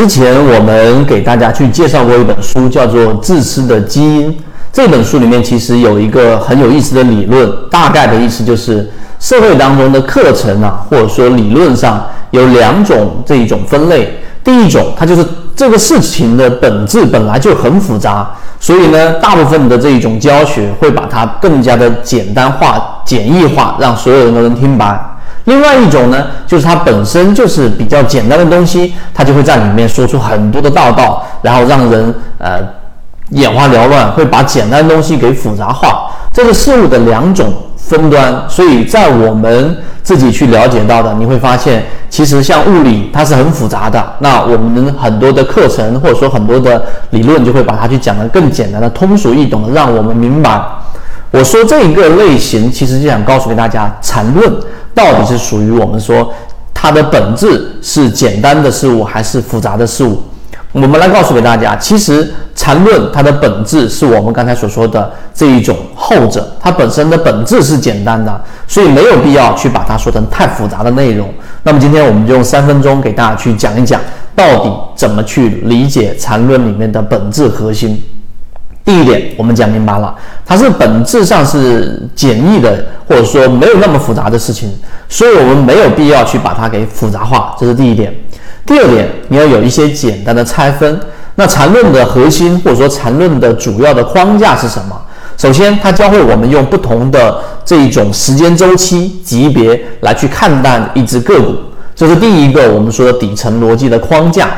之前我们给大家去介绍过一本书，叫做《自私的基因》。这本书里面其实有一个很有意思的理论，大概的意思就是社会当中的课程啊，或者说理论上有两种这一种分类。第一种，它就是这个事情的本质本来就很复杂，所以呢，大部分的这一种教学会把它更加的简单化、简易化，让所有人都能听白。另外一种呢，就是它本身就是比较简单的东西，它就会在里面说出很多的道道，然后让人呃眼花缭乱，会把简单的东西给复杂化。这是事物的两种分端，所以在我们自己去了解到的，你会发现，其实像物理它是很复杂的，那我们很多的课程或者说很多的理论就会把它去讲得更简单的、通俗易懂的，让我们明白。我说这一个类型，其实就想告诉给大家，缠论到底是属于我们说它的本质是简单的事物还是复杂的事物？我们来告诉给大家，其实缠论它的本质是我们刚才所说的这一种后者，它本身的本质是简单的，所以没有必要去把它说成太复杂的内容。那么今天我们就用三分钟给大家去讲一讲，到底怎么去理解缠论里面的本质核心。第一点，我们讲明白了，它是本质上是简易的，或者说没有那么复杂的事情，所以我们没有必要去把它给复杂化，这是第一点。第二点，你要有一些简单的拆分。那缠论的核心，或者说缠论的主要的框架是什么？首先，它教会我们用不同的这一种时间周期级别来去看待一只个股，这是第一个我们说的底层逻辑的框架。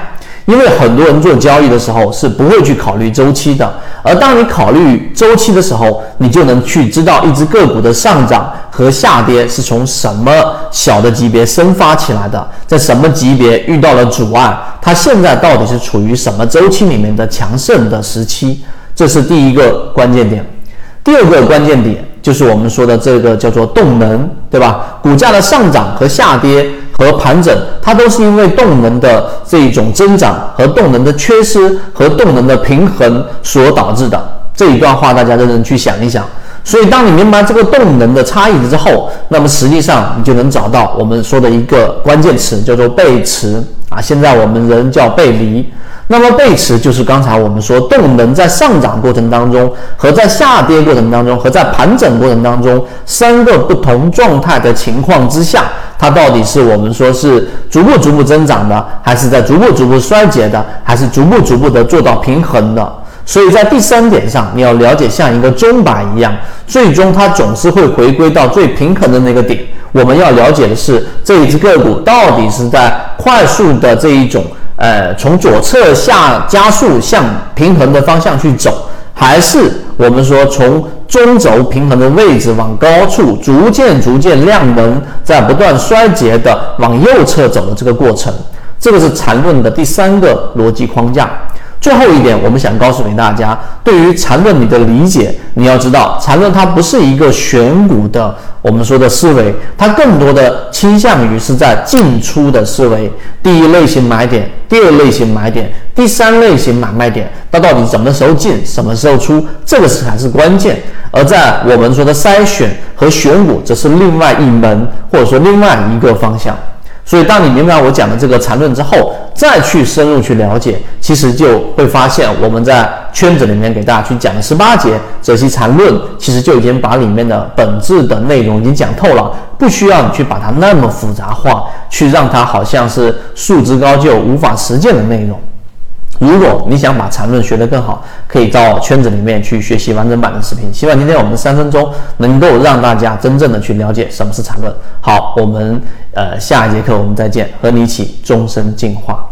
因为很多人做交易的时候是不会去考虑周期的，而当你考虑周期的时候，你就能去知道一只个股的上涨和下跌是从什么小的级别生发起来的，在什么级别遇到了阻碍，它现在到底是处于什么周期里面的强盛的时期，这是第一个关键点。第二个关键点就是我们说的这个叫做动能，对吧？股价的上涨和下跌。和盘整，它都是因为动能的这一种增长和动能的缺失和动能的平衡所导致的。这一段话大家认真去想一想。所以，当你明白这个动能的差异之后，那么实际上你就能找到我们说的一个关键词，叫做背驰啊。现在我们人叫背离。那么背驰就是刚才我们说动能在上涨过程当中和在下跌过程当中和在盘整过程当中三个不同状态的情况之下，它到底是我们说是逐步逐步增长的，还是在逐步逐步衰竭的，还是逐步逐步的做到平衡的？所以在第三点上，你要了解像一个钟摆一样，最终它总是会回归到最平衡的那个点。我们要了解的是这一只个股到底是在快速的这一种。呃，从左侧下加速向平衡的方向去走，还是我们说从中轴平衡的位置往高处逐渐逐渐量能在不断衰竭的往右侧走的这个过程，这个是缠论的第三个逻辑框架。最后一点，我们想告诉给大家，对于缠论你的理解，你要知道，缠论它不是一个选股的我们说的思维，它更多的倾向于是在进出的思维。第一类型买点，第二类型买点，第三类型买卖点，它到底什么时候进，什么时候出，这个是才是关键。而在我们说的筛选和选股，则是另外一门，或者说另外一个方向。所以，当你明白我讲的这个缠论之后，再去深入去了解，其实就会发现我们在圈子里面给大家去讲的十八节这些缠论，其实就已经把里面的本质的内容已经讲透了，不需要你去把它那么复杂化，去让它好像是束之高就、无法实践的内容。如果你想把缠论学得更好，可以到圈子里面去学习完整版的视频。希望今天我们三分钟能够让大家真正的去了解什么是缠论。好，我们呃下一节课我们再见，和你一起终身进化。